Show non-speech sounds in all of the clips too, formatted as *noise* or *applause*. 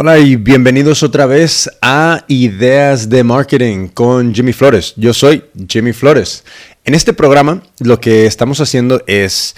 Hola y bienvenidos otra vez a Ideas de Marketing con Jimmy Flores. Yo soy Jimmy Flores. En este programa lo que estamos haciendo es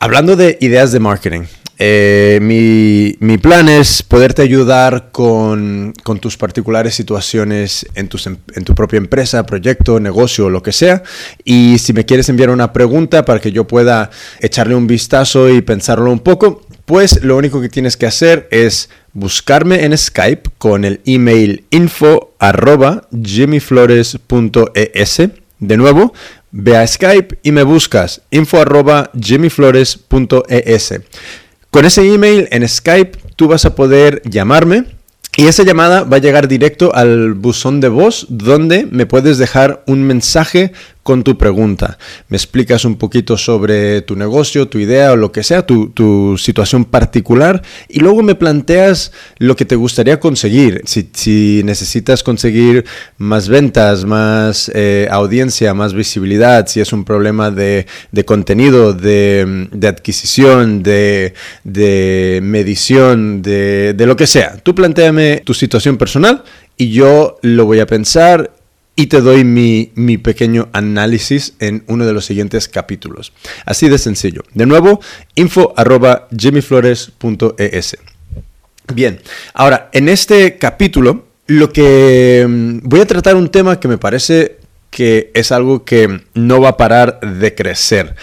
hablando de ideas de marketing. Eh, mi, plan es poderte ayudar con, tus particulares situaciones en, en, tu propia empresa, proyecto, negocio lo que sea. Y si me quieres enviar una pregunta para que yo pueda echarle un vistazo y pensarlo un poco, pues lo único que tienes que hacer es buscarme en Skype con el email info arroba jimmyflores.es. De nuevo, ve a Skype y me buscas info arroba jimmyflores.es. Con ese email en Skype tú vas a poder llamarme y esa llamada va a llegar directo al buzón de voz donde me puedes dejar un mensaje con tu pregunta. Me explicas un poquito sobre tu negocio, tu idea o lo que sea, tu, situación particular y luego me planteas lo que te gustaría conseguir. Si, necesitas conseguir más ventas, más eh, audiencia, más visibilidad, si es un problema de, contenido, de, adquisición, de, medición, de, de lo que sea. Tú planteame tu situación personal y yo lo voy a pensar y te doy mi, pequeño análisis en uno de los siguientes capítulos. Así de sencillo. De nuevo, info arroba jimmyflores.es. Bien, ahora, en este capítulo, lo que mm, voy a tratar un tema que me parece que es algo que no va a parar de crecer.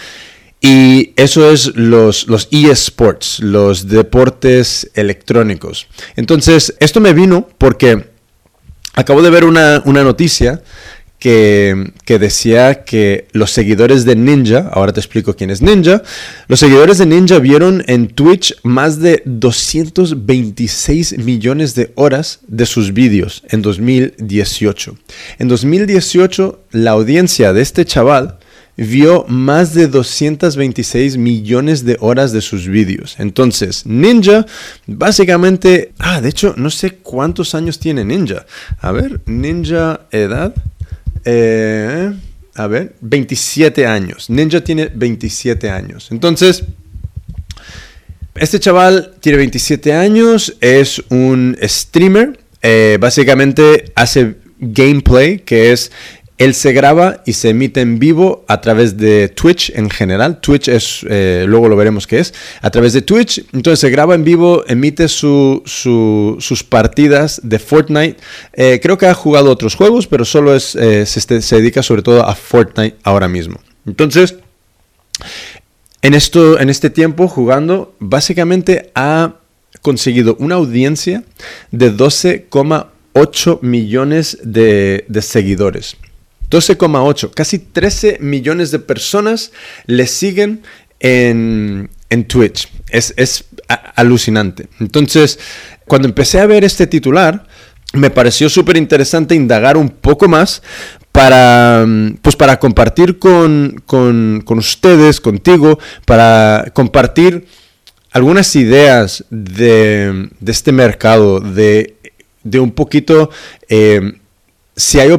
Y eso es los, los eSports, los deportes electrónicos. Entonces, esto me vino porque Acabo de ver una, noticia que, decía que los seguidores de Ninja, ahora te explico quién es Ninja, los seguidores de Ninja vieron en Twitch más de 226 millones de horas de sus vídeos en 2018. En 2018 la audiencia de este chaval vio más de 226 millones de horas de sus vídeos. Entonces, Ninja, básicamente, ah, de hecho, no sé cuántos años tiene Ninja. A ver, Ninja edad. Eh, a ver, 27 años. Ninja tiene 27 años. Entonces, este chaval tiene 27 años, es un streamer. Eh, básicamente hace gameplay, que es él se graba y se emite en vivo a través de Twitch en general. Twitch es, eh, luego lo veremos qué es, a través de Twitch. Entonces se graba en vivo, emite sus partidas de Fortnite. Eh, creo que ha jugado otros juegos, pero solo es, eh, se, se, dedica sobre todo a Fortnite ahora mismo. Entonces, en, esto, en este tiempo jugando, básicamente ha conseguido una audiencia de 12,8 millones de seguidores. 12,8, casi 13 millones de personas le siguen en, Twitch. Es, alucinante. Entonces, cuando empecé a ver este titular, me pareció súper interesante indagar un poco más para, pues para compartir con, ustedes, contigo, para compartir algunas ideas de, este mercado, de, un poquito... Eh, si hay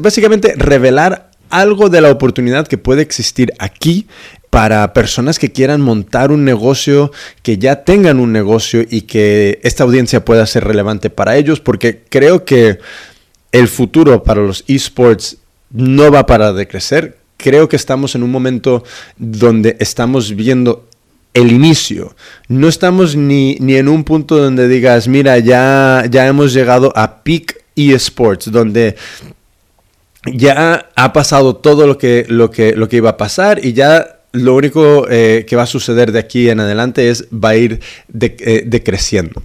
básicamente revelar algo de la oportunidad que puede existir aquí para personas que quieran montar un negocio, que ya tengan un negocio y que esta audiencia pueda ser relevante para ellos, porque creo que el futuro para los esports no va a parar de crecer. Creo que estamos en un momento donde estamos viendo el inicio. No estamos ni, ni en un punto donde digas, mira, ya, ya hemos llegado a peak eSports, donde ya ha pasado todo lo que, lo que, lo que iba a pasar y ya lo único eh, que va a suceder de aquí en adelante es va a ir eh, decreciendo.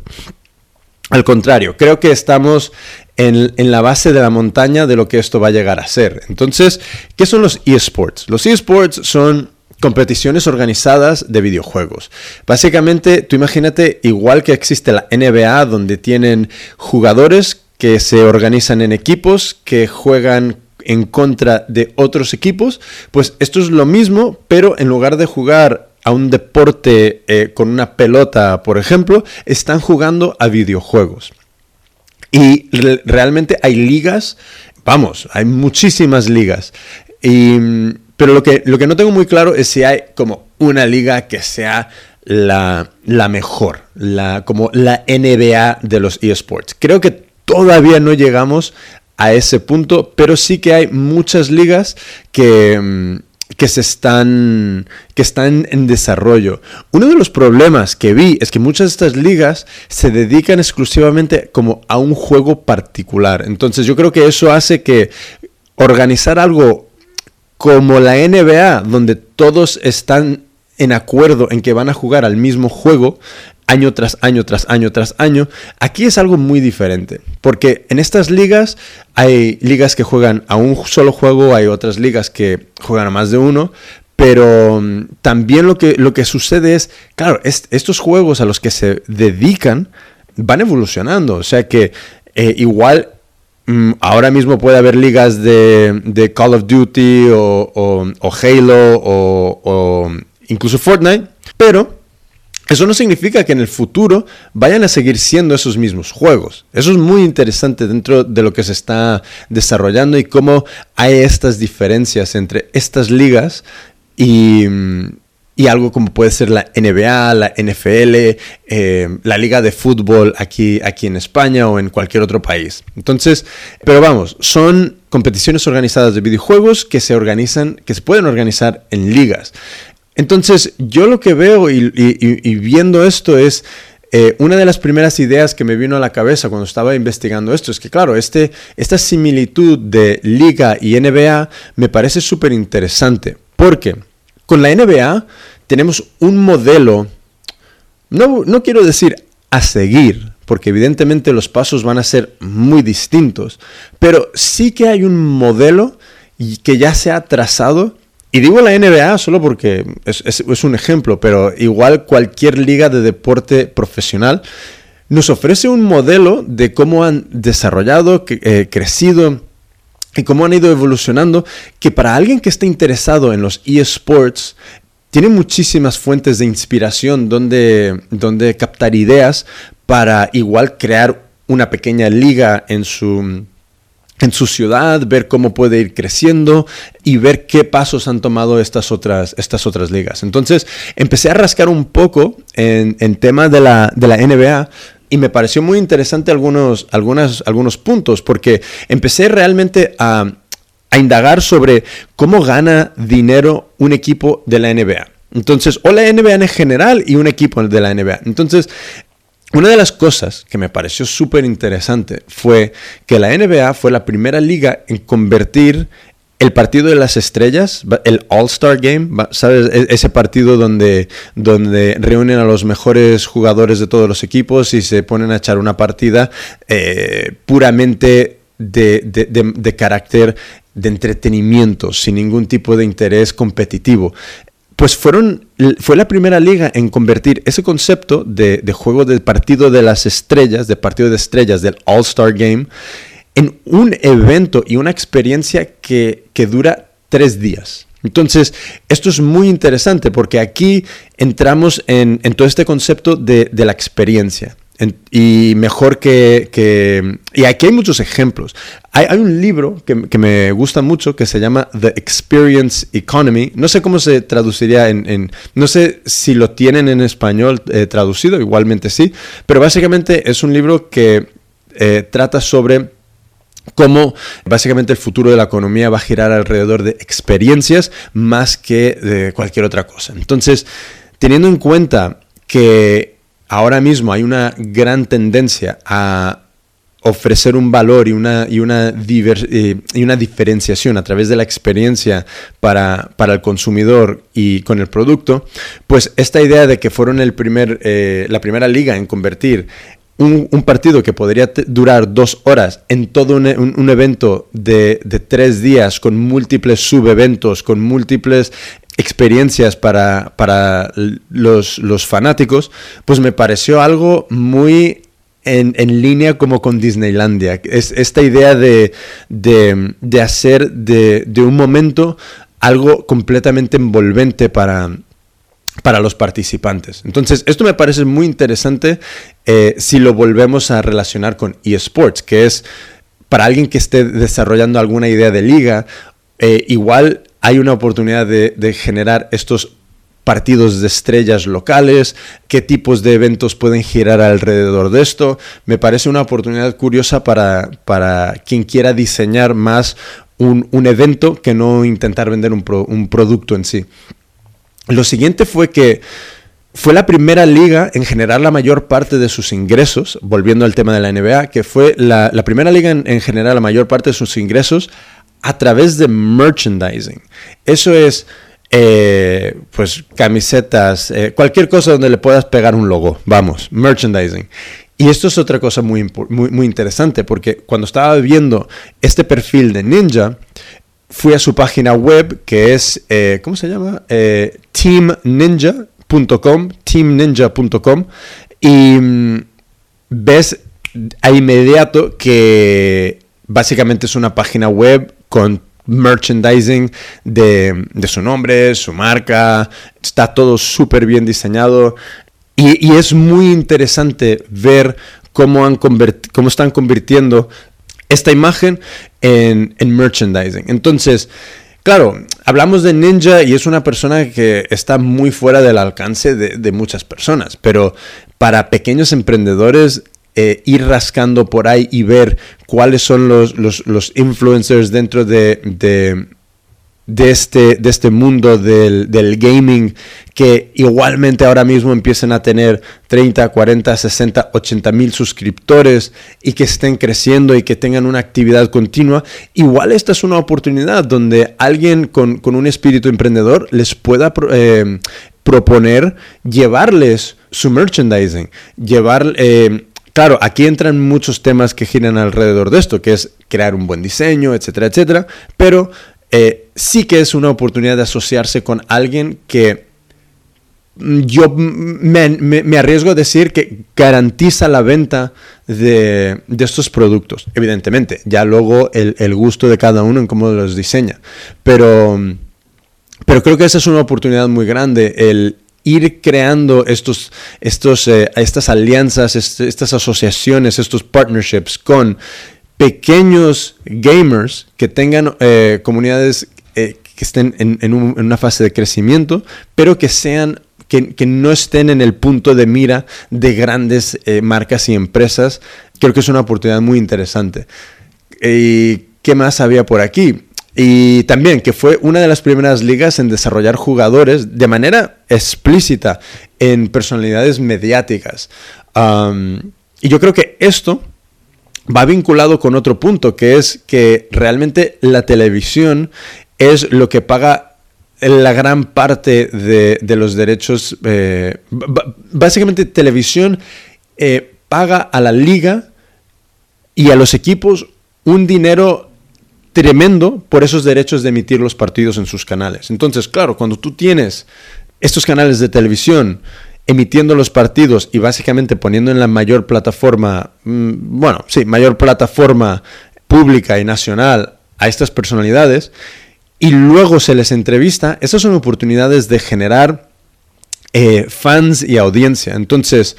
Al contrario, creo que estamos en, en, la base de la montaña de lo que esto va a llegar a ser. Entonces, ¿qué son los eSports? Los eSports son competiciones organizadas de videojuegos. Básicamente, tú imagínate, igual que existe la NBA, donde tienen jugadores que se organizan en equipos, que juegan en contra de otros equipos, pues esto es lo mismo, pero en lugar de jugar a un deporte eh, con una pelota, por ejemplo, están jugando a videojuegos. Y realmente hay ligas, vamos, hay muchísimas ligas. pero lo que, lo que no tengo muy claro es si hay como una liga que sea la, la mejor, la, como la NBA de los eSports. Creo que todavía no llegamos a ese punto, pero sí que hay muchas ligas que, mm, que se están que están en desarrollo. Uno de los problemas que vi es que muchas de estas ligas se dedican exclusivamente como a un juego particular. Entonces yo creo que eso hace que organizar algo como la NBA, donde todos están en acuerdo en que van a jugar al mismo juego, año tras año tras año tras año. Aquí es algo muy diferente, porque en estas ligas hay ligas que juegan a un solo juego, hay otras ligas que juegan a más de uno, pero mm, también lo que, lo que sucede es, claro, estos juegos a los que se dedican van evolucionando, o sea que eh, igual mm, ahora mismo puede haber ligas de, Call of Duty o, Halo o, o incluso Fortnite, pero eso no significa que en el futuro vayan a seguir siendo esos mismos juegos. Eso es muy interesante dentro de lo que se está desarrollando y cómo hay estas diferencias entre estas ligas y, algo como puede ser la NBA, la NFL, eh, la liga de fútbol aquí, aquí en España o en cualquier otro país. Entonces, pero vamos, son competiciones organizadas de videojuegos que se organizan, que se pueden organizar en ligas. Entonces, yo lo que veo y, viendo esto es, eh, una de las primeras ideas que me vino a la cabeza cuando estaba investigando esto es que, claro, este, esta similitud de liga y NBA me parece súper interesante, porque con la NBA tenemos un modelo, no, no quiero decir a seguir, porque evidentemente los pasos van a ser muy distintos, pero sí que hay un modelo que ya se ha trazado y digo la NBA solo porque es, un ejemplo, pero igual cualquier liga de deporte profesional nos ofrece un modelo de cómo han desarrollado, eh, crecido y cómo han ido evolucionando, que para alguien que esté interesado en los eSports, tiene muchísimas fuentes de inspiración donde, donde captar ideas para igual crear una pequeña liga en su en su ciudad, ver cómo puede ir creciendo y ver qué pasos han tomado estas otras, estas otras ligas. Entonces empecé a rascar un poco en, en tema de la, de la NBA y me pareció muy interesante algunos, algunos puntos porque empecé realmente a, a indagar sobre cómo gana dinero un equipo de la NBA. Entonces, o la NBA en general y un equipo de la NBA. Entonces, una de las cosas que me pareció súper interesante fue que la NBA fue la primera liga en convertir el partido de las estrellas, el All-Star Game. E-, ese partido donde, donde reúnen a los mejores jugadores de todos los equipos y se ponen a echar una partida eh, puramente de, de, carácter de entretenimiento, sin ningún tipo de interés competitivo pues fueron, fue la primera liga en convertir ese concepto de, juego de partido de las estrellas, de partido de estrellas, del All-Star Game, en un evento y una experiencia que, dura tres días. Entonces, esto es muy interesante porque aquí entramos en, todo este concepto de, de la experiencia y mejor que, Y aquí hay muchos ejemplos. Hay, un libro que, me gusta mucho que se llama The Experience Economy. No sé cómo se traduciría en... no sé si lo tienen en español eh, traducido, igualmente sí. Pero básicamente es un libro que eh, trata sobre cómo básicamente el futuro de la economía va a girar alrededor de experiencias más que de cualquier otra cosa. Entonces, teniendo en cuenta que ahora mismo hay una gran tendencia a ofrecer un valor y una, y una, eh, y una diferenciación a través de la experiencia para, el consumidor y con el producto, pues esta idea de que fueron el primer, eh, la primera liga en convertir un, partido que podría durar dos horas en todo un, evento de, de, tres días con múltiples subeventos, con múltiples experiencias para, para los, los, fanáticos, pues me pareció algo muy en, en, línea como con Disneylandia. Es esta idea de, de, de hacer de, de, un momento algo completamente envolvente para, para los participantes. Entonces, esto me parece muy interesante eh, si lo volvemos a relacionar con eSports, que es para alguien que esté desarrollando alguna idea de liga, eh, igual hay una oportunidad de, generar estos partidos de estrellas locales, qué tipos de eventos pueden girar alrededor de esto. Me parece una oportunidad curiosa para, para quien quiera diseñar más un, evento que no intentar vender un, un producto en sí. Lo siguiente fue que fue la primera liga en generar la mayor parte de sus ingresos, volviendo al tema de la NBA, que fue la, primera liga en, generar la mayor parte de sus ingresos a través de merchandising. Eso es, eh, pues, camisetas, eh, cualquier cosa donde le puedas pegar un logo, vamos, merchandising. Y esto es otra cosa muy, muy, muy interesante, porque cuando estaba viendo este perfil de Ninja, fui a su página web que es, eh, ¿cómo se llama? Team Ninja teamninja.com, teamninja.com, y mm, ves a inmediato que básicamente es una página web con merchandising de, su nombre, su marca, está todo súper bien diseñado y, es muy interesante ver cómo, están convirtiendo esta imagen en, en merchandising. Entonces, Claro, hablamos de Ninja y es una persona que está muy fuera del alcance de, muchas personas, pero para pequeños emprendedores eh, ir rascando por ahí y ver cuáles son los, los, influencers dentro de, de este, de este mundo del, gaming que igualmente ahora mismo empiecen a tener 30, 40, 60, 80 mil suscriptores y que estén creciendo y que tengan una actividad continua, igual esta es una oportunidad donde alguien con, un espíritu emprendedor les pueda eh, proponer llevarles su merchandising, llevar... Eh, claro, aquí entran muchos temas que giran alrededor de esto, que es crear un buen diseño, etcétera, etcétera, pero eh, sí que es una oportunidad de asociarse con alguien que yo me, arriesgo a decir que garantiza la venta de, estos productos. Evidentemente, ya luego el, gusto de cada uno en cómo los diseña. Pero, pero creo que esa es una oportunidad muy grande, el ir creando estos, estos, eh, estas alianzas, estas asociaciones, estos partnerships con pequeños gamers que tengan eh, comunidades eh, que estén en, una fase de crecimiento, pero que sean que, no estén en el punto de mira de grandes eh, marcas y empresas. Creo que es una oportunidad muy interesante. ¿Y qué más había por aquí? Y también que fue una de las primeras ligas en desarrollar jugadores de manera explícita en personalidades mediáticas. y yo creo que esto va vinculado con otro punto, que es que realmente la televisión es lo que paga la gran parte de, los derechos. Eh, básicamente televisión eh, paga a la liga y a los equipos un dinero tremendo por esos derechos de emitir los partidos en sus canales. Entonces, claro, cuando tú tienes estos canales de televisión emitiendo los partidos y básicamente poniendo en la mayor plataforma, mm, bueno, sí, mayor plataforma pública y nacional a estas personalidades y luego se les entrevista, esas son oportunidades de generar eh, fans y audiencia. Entonces,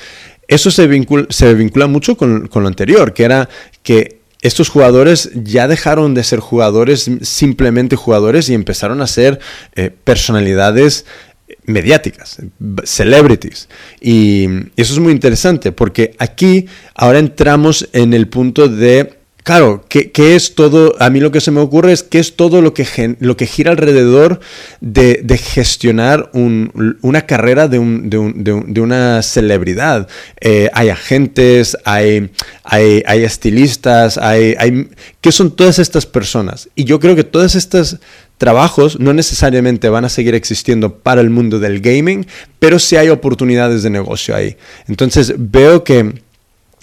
eso se vincula, se vincula mucho con, lo anterior, que era que estos jugadores ya dejaron de ser jugadores, simplemente jugadores, y empezaron a ser eh, personalidades mediáticas, celebrities. Y, eso es muy interesante porque aquí ahora entramos en el punto de Claro, ¿qué, es todo? A mí lo que se me ocurre es qué es todo lo que, lo que gira alrededor de, gestionar una carrera de, una celebridad. Eh, hay agentes, hay, hay, estilistas, hay, hay, ¿Qué son todas estas personas? Y yo creo que todos estos trabajos no necesariamente van a seguir existiendo para el mundo del gaming, pero sí hay oportunidades de negocio ahí. Entonces veo que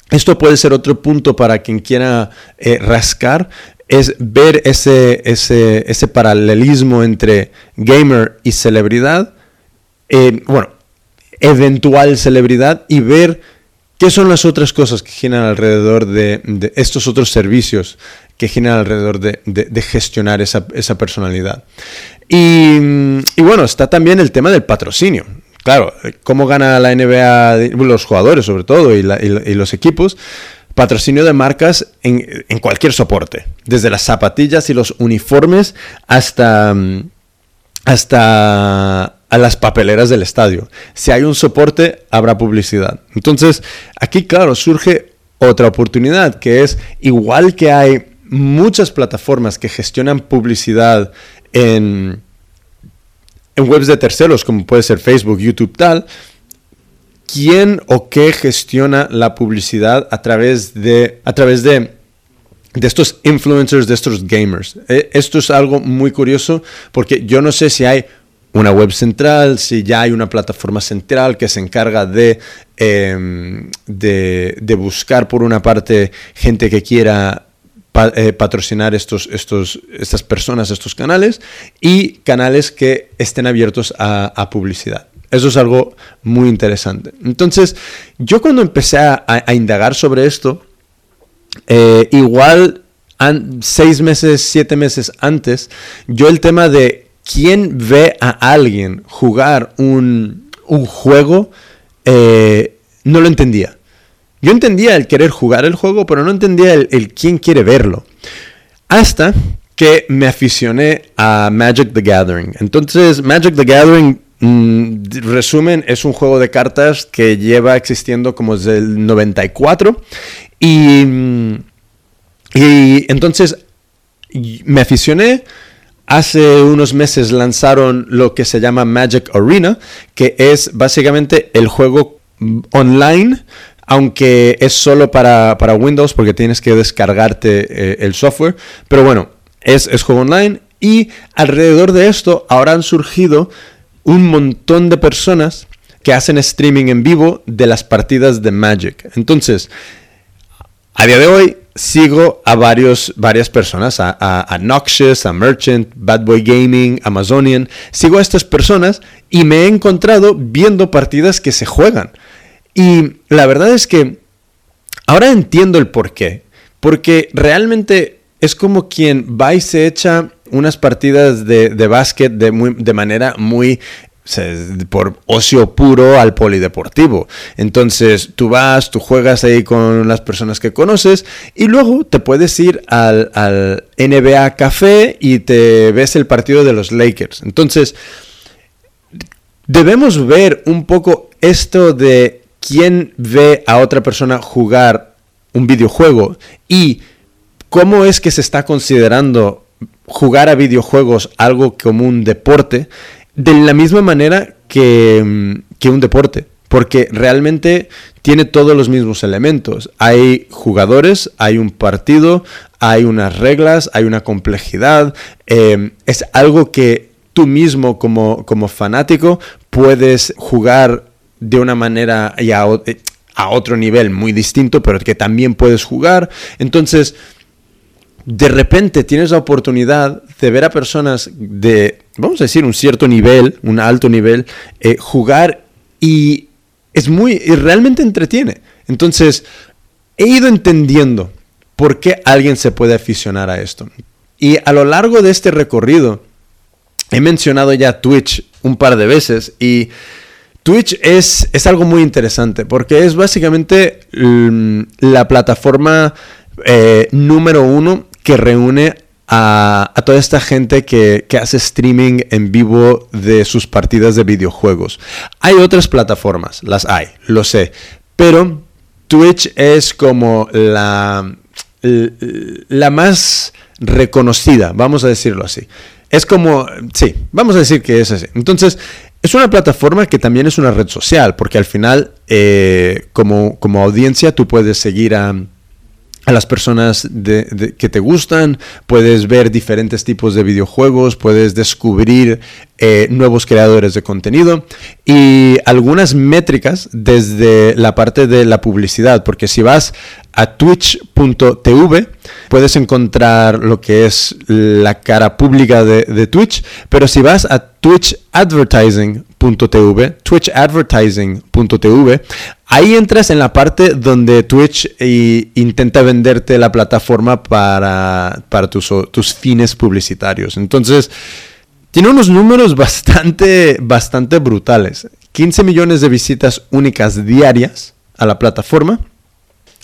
esto puede ser otro punto para quien quiera eh, rascar, es ver ese, ese, ese, paralelismo entre gamer y celebridad, bueno, eventual celebridad y ver qué son las otras cosas que giran alrededor de, estos otros servicios que giran alrededor de, gestionar esa, personalidad. Y, y bueno, está también el tema del patrocinio claro, cómo gana la NBA, los jugadores sobre todo y, los equipos, patrocinio de marcas en, cualquier soporte, desde las zapatillas y los uniformes hasta, hasta, a las papeleras del estadio. Si hay un soporte, habrá publicidad. Entonces, aquí, claro, surge otra oportunidad, que es igual que hay muchas plataformas que gestionan publicidad en, en webs de terceros, como puede ser Facebook, YouTube, tal, ¿quién o qué gestiona la publicidad a través de, a través de, de estos influencers, de estos gamers? Eh, esto es algo muy curioso porque yo no sé si hay una web central, si ya hay una plataforma central que se encarga de, em, de, buscar por una parte gente que quiera eh, patrocinar estos, estos, estas personas, estos canales, y canales que estén abiertos a, publicidad. Eso es algo muy interesante. Entonces, yo cuando empecé a, indagar sobre esto, eh, igual seis meses, siete meses antes, yo el tema de ¿quién ve a alguien jugar un, juego? Eh, no lo entendía. Yo entendía el querer jugar el juego, pero no entendía el, quién quiere verlo. Hasta que me aficioné a Magic the Gathering. Entonces, Magic the Gathering, mm, resumen, es un juego de cartas que lleva existiendo como desde el 94. Y, mm, y entonces me aficioné Hace unos meses lanzaron lo que se llama Magic Arena, que es básicamente el juego online, aunque es solo para, Windows porque tienes que descargarte eh, el software. Pero bueno, es, es juego online y alrededor de esto ahora han surgido un montón de personas que hacen streaming en vivo de las partidas de Magic. Entonces, a día de hoy sigo a varios, varias personas, a, a, Noxious, a Merchant, Bad Boy Gaming, Amazonian. Sigo a estas personas y me he encontrado viendo partidas que se juegan. Y la verdad es que ahora entiendo el por qué. Porque realmente es como quien va y se echa unas partidas de, de básquet de, de manera muy por ocio puro al polideportivo. Entonces tú vas, tú juegas ahí con las personas que conoces y luego te puedes ir al, NBA Café y te ves el partido de los Lakers. Entonces debemos ver un poco esto de quién ve a otra persona jugar un videojuego y cómo es que se está considerando jugar a videojuegos algo como un deporte de la misma manera mm, que, un deporte, porque realmente tiene todos los mismos elementos. Hay jugadores, hay un partido, hay unas reglas, hay una complejidad. Em, es algo que tú mismo como, como fanático puedes jugar de una manera y a, a otro nivel muy distinto, pero que también puedes jugar. Entonces, de repente tienes la oportunidad de ver a personas de, vamos a decir, un cierto nivel, un alto nivel, eh, jugar y es muy, y realmente entretiene. Entonces, he ido entendiendo por qué alguien se puede aficionar a esto. Y a lo largo de este recorrido, he mencionado ya Twitch un par de veces y Twitch es, es algo muy interesante porque es básicamente mm, la plataforma eh, número uno que reúne a, toda esta gente que, hace streaming en vivo de sus partidas de videojuegos. Hay otras plataformas, las hay, lo sé, pero Twitch es como la, la más reconocida, vamos a decirlo así. Es como, sí, vamos a decir que es así. Entonces, es una plataforma que también es una red social, porque al final, eh, como, como audiencia, tú puedes seguir a a las personas que te gustan, puedes ver diferentes tipos de videojuegos, puedes descubrir eh, nuevos creadores de contenido y algunas métricas desde la parte de la publicidad, porque si vas a twitch.tv puedes encontrar lo que es la cara pública de, de Twitch, pero si vas a twitchadvertising.tv, twitchadvertising.tv, ahí entras en la parte donde Twitch eh, intenta venderte la plataforma para, tus, fines publicitarios. Entonces, tiene unos números *laughs* bastante, bastante brutales. 15 millones de visitas únicas diarias a la plataforma.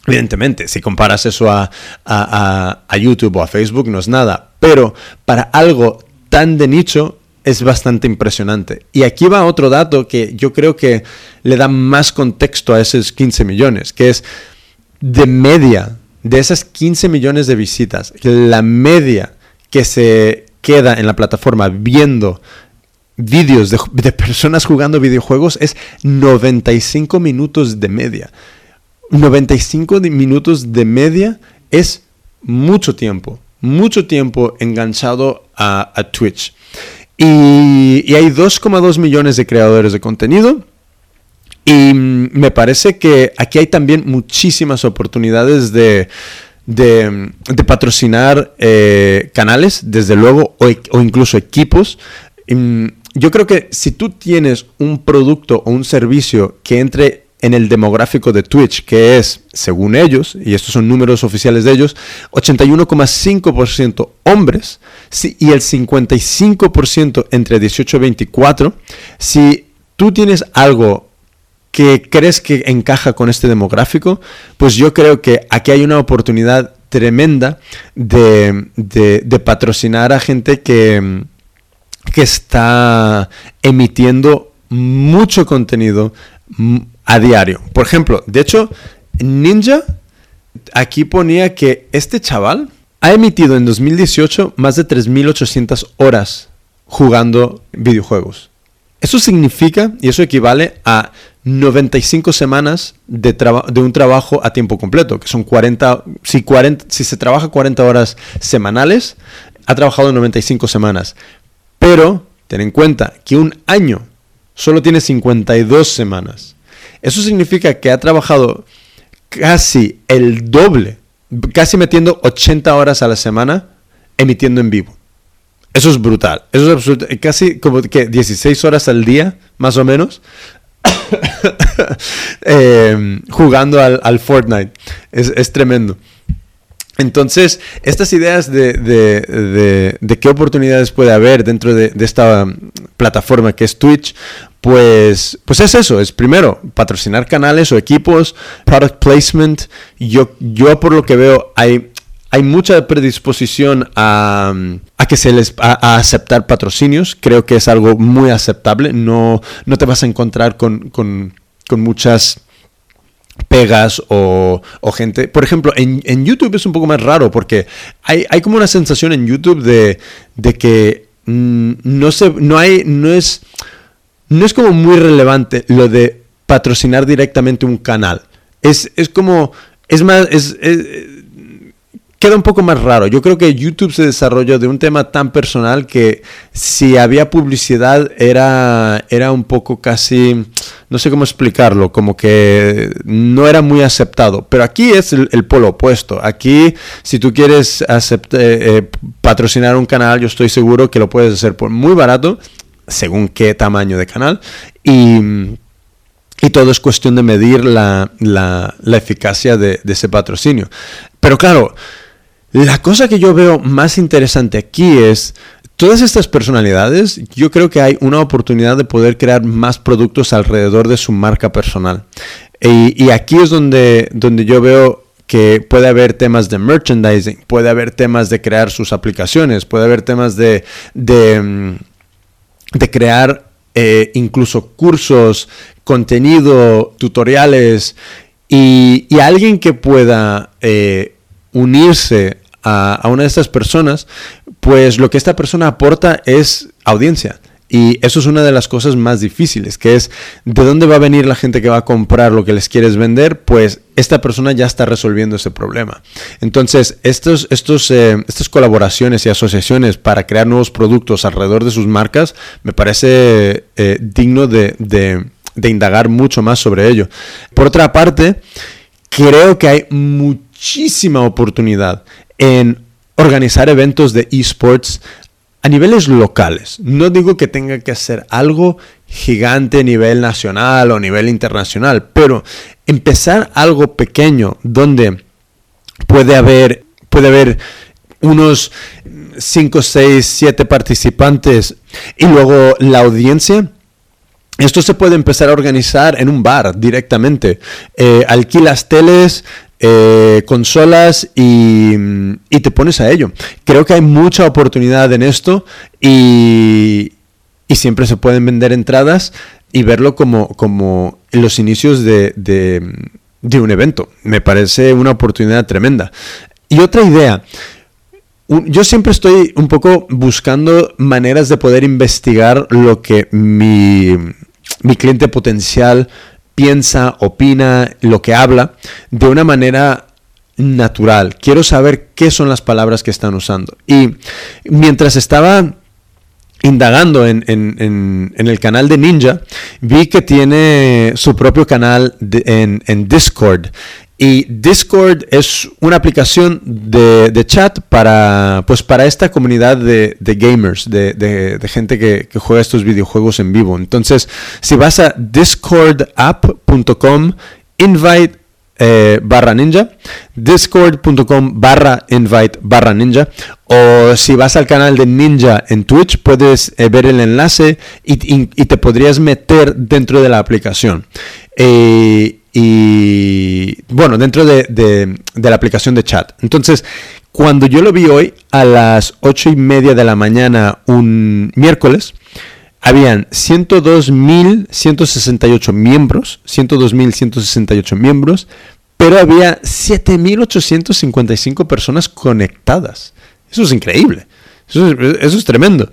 Evidentemente, si comparas eso a, YouTube o a Facebook, no es nada. Pero para algo tan de nicho, es bastante impresionante. Y aquí va otro dato que yo creo que le da más contexto a esos 15 millones, que es de media, de esas 15 millones de visitas, la media que se queda en la plataforma viendo vídeos de, personas jugando videojuegos es 95 minutos de media. 95 minutos de media es mucho tiempo, mucho tiempo enganchado a, Twitch. Y, hay 2,2 millones de creadores de contenido. Y me parece que aquí hay también muchísimas oportunidades de, de, patrocinar eh, canales, desde luego, o, incluso equipos. yo creo que si tú tienes un producto o un servicio que entre en el demográfico de Twitch, que es, según ellos, y estos son números oficiales de ellos, 81,5% hombres y el 55% entre 18 y 24, si tú tienes algo que crees que encaja con este demográfico, pues yo creo que aquí hay una oportunidad tremenda de, patrocinar a gente que, que está emitiendo mucho contenido a diario. Por ejemplo, de hecho, Ninja, aquí ponía que este chaval ha emitido en 2018 más de 3.800 horas jugando videojuegos. Eso significa, y eso equivale a 95 semanas de, un trabajo a tiempo completo, que son 40 si, 40, si se trabaja 40 horas semanales, ha trabajado 95 semanas. Pero ten en cuenta que un año solo tiene 52 semanas. Eso significa que ha trabajado casi el doble, casi metiendo 80 horas a la semana emitiendo en vivo. Eso es brutal. Eso es Casi como que 16 horas al día, más o menos, *coughs* eh, jugando al, Fortnite. Es, tremendo. Entonces, estas ideas de, qué oportunidades puede haber dentro de, esta plataforma que es Twitch, pues, pues es eso, es primero patrocinar canales o equipos, product placement. Yo, yo por lo que veo hay hay mucha predisposición a, que se les a, aceptar patrocinios. Creo que es algo muy aceptable. No, no te vas a encontrar con, muchas pegas o, gente. Por ejemplo, en, YouTube es un poco más raro porque hay, como una sensación en YouTube de, que mm, no, se, no, hay, no, es, no es como muy relevante lo de patrocinar directamente un canal. Es, como, es más, es queda un poco más raro. Yo creo que YouTube se desarrolló de un tema tan personal que si había publicidad era, era un poco casi, no sé cómo explicarlo, como que no era muy aceptado. Pero aquí es el, polo opuesto. Aquí, si tú quieres eh, eh, patrocinar un canal, yo estoy seguro que lo puedes hacer por muy barato, según qué tamaño de canal. Y... Y todo es cuestión de medir la, eficacia de, de, ese patrocinio. Pero claro, la cosa que yo veo más interesante aquí es todas estas personalidades, yo creo que hay una oportunidad de poder crear más productos alrededor de su marca personal. Y, aquí es donde, donde yo veo que puede haber temas de merchandising, puede haber temas de crear sus aplicaciones, puede haber temas de, de, mm, crear eh, incluso cursos, contenido, tutoriales y, alguien que pueda eh, unirse a, una de estas personas, pues lo que esta persona aporta es audiencia. Y eso es una de las cosas más difíciles, que es de dónde va a venir la gente que va a comprar lo que les quieres vender, pues esta persona ya está resolviendo ese problema. Entonces, estos, estos, eh, estas colaboraciones y asociaciones para crear nuevos productos alrededor de sus marcas, me parece eh, digno de, de indagar mucho más sobre ello. Por otra parte, creo que hay muchísima oportunidad en organizar eventos de esports a niveles locales. No digo que tenga que hacer algo gigante a nivel nacional o a nivel internacional, pero empezar algo pequeño donde puede haber, puede haber unos 5, 6, 7 participantes y luego la audiencia. Esto se puede empezar a organizar en un bar directamente. Eh, alquilas teles, eh, consolas y, te pones a ello. Creo que hay mucha oportunidad en esto y, siempre se pueden vender entradas y verlo como, los inicios de, un evento. Me parece una oportunidad tremenda. Y otra idea, yo siempre estoy un poco buscando maneras de poder investigar lo que mi cliente potencial piensa, opina, lo que habla, de una manera natural. Quiero saber qué son las palabras que están usando. Y mientras estaba indagando en, el canal de Ninja, vi que tiene su propio canal en, Discord. Y Discord es una aplicación de, chat para, pues para esta comunidad de, gamers, de, gente que, juega estos videojuegos en vivo. Entonces, si vas a discordapp.com, invite eh, barra ninja, discord.com barra invite barra ninja, o si vas al canal de Ninja en Twitch, puedes eh, ver el enlace y, te podrías meter dentro de la aplicación. Eh, y bueno, dentro de, de, la aplicación de chat. Entonces, cuando yo lo vi hoy a las ocho y media de la mañana, un miércoles, habían 102.168 miembros, 102.168 miembros, pero había 7.855 personas conectadas. Eso es increíble, eso es, tremendo.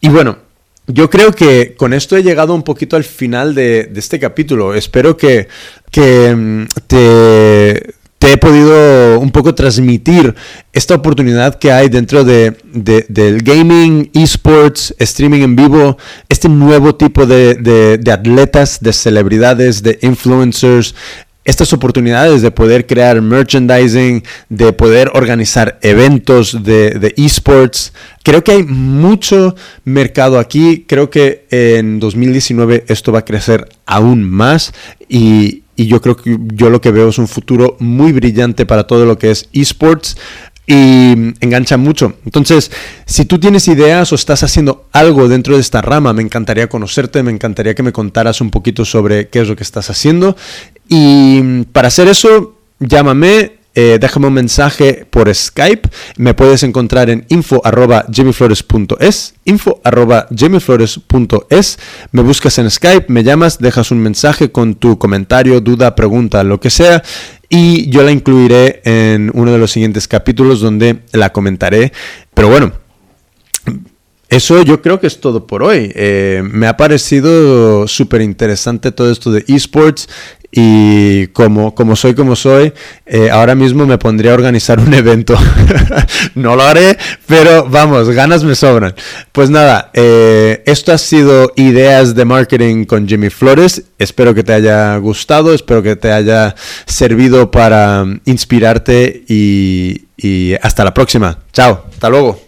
Y bueno, yo creo que con esto he llegado un poquito al final de, este capítulo. Espero que, mm, te, he podido un poco transmitir esta oportunidad que hay dentro de, del gaming, esports, streaming en vivo, este nuevo tipo de, atletas, de celebridades, de influencers, estas oportunidades de poder crear merchandising, de poder organizar eventos de, esports. Creo que hay mucho mercado aquí. Creo que en 2019 esto va a crecer aún más y, y yo creo que yo lo que veo es un futuro muy brillante para todo lo que es esports y engancha mucho. Entonces, si tú tienes ideas o estás haciendo algo dentro de esta rama, me encantaría conocerte, me encantaría que me contaras un poquito sobre qué es lo que estás haciendo. Y para hacer eso, llámame, eh, déjame un mensaje por Skype. Me puedes encontrar en info arroba info arroba Me buscas en Skype, me llamas, dejas un mensaje con tu comentario, duda, pregunta, lo que sea. Y yo la incluiré en uno de los siguientes capítulos donde la comentaré. Pero bueno, eso yo creo que es todo por hoy. Eh, me ha parecido súper interesante todo esto de esports y como, como soy como soy, eh, ahora mismo me pondría a organizar un evento. *laughs* no lo haré, pero vamos, ganas me sobran. Pues nada, eh, esto ha sido Ideas de Marketing con Jimmy Flores. Espero que te haya gustado, espero que te haya servido para inspirarte y, y hasta la próxima. Chao, hasta luego.